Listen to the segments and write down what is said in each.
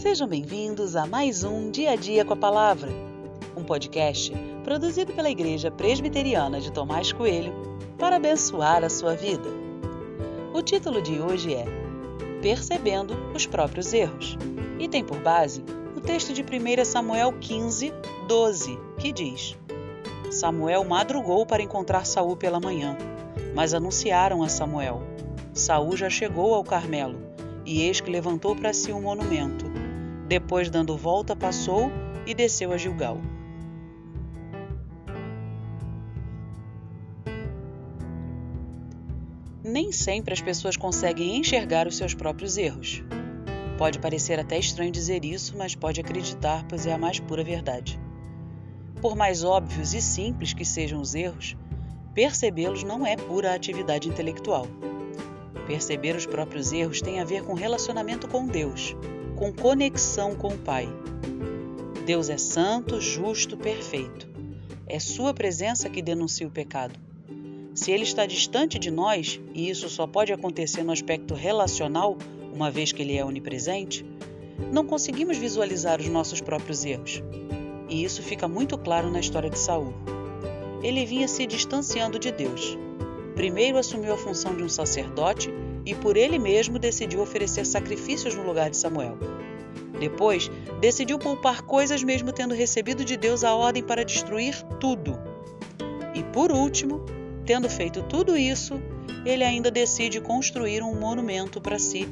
Sejam bem-vindos a mais um Dia a Dia com a Palavra, um podcast produzido pela Igreja Presbiteriana de Tomás Coelho para abençoar a sua vida. O título de hoje é Percebendo os próprios erros e tem por base o texto de 1 Samuel 15, 12, que diz: Samuel madrugou para encontrar Saul pela manhã, mas anunciaram a Samuel: Saul já chegou ao Carmelo, e eis que levantou para si um monumento. Depois, dando volta, passou e desceu a Gilgal. Nem sempre as pessoas conseguem enxergar os seus próprios erros. Pode parecer até estranho dizer isso, mas pode acreditar, pois é a mais pura verdade. Por mais óbvios e simples que sejam os erros, percebê-los não é pura atividade intelectual. Perceber os próprios erros tem a ver com relacionamento com Deus, com conexão com o Pai. Deus é santo, justo, perfeito. É Sua presença que denuncia o pecado. Se Ele está distante de nós, e isso só pode acontecer no aspecto relacional, uma vez que Ele é onipresente, não conseguimos visualizar os nossos próprios erros. E isso fica muito claro na história de Saul. Ele vinha se distanciando de Deus. Primeiro assumiu a função de um sacerdote e por ele mesmo decidiu oferecer sacrifícios no lugar de Samuel. Depois, decidiu poupar coisas mesmo tendo recebido de Deus a ordem para destruir tudo. E por último, tendo feito tudo isso, ele ainda decide construir um monumento para si,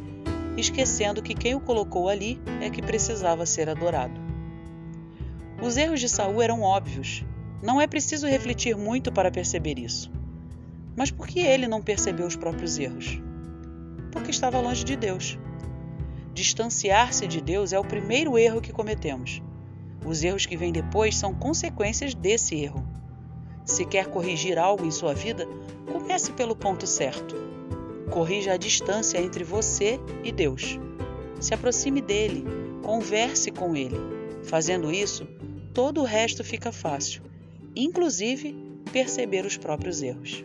esquecendo que quem o colocou ali é que precisava ser adorado. Os erros de Saul eram óbvios. Não é preciso refletir muito para perceber isso. Mas por que ele não percebeu os próprios erros? Porque estava longe de Deus. Distanciar-se de Deus é o primeiro erro que cometemos. Os erros que vêm depois são consequências desse erro. Se quer corrigir algo em sua vida, comece pelo ponto certo. Corrija a distância entre você e Deus. Se aproxime dele, converse com ele. Fazendo isso, todo o resto fica fácil, inclusive perceber os próprios erros.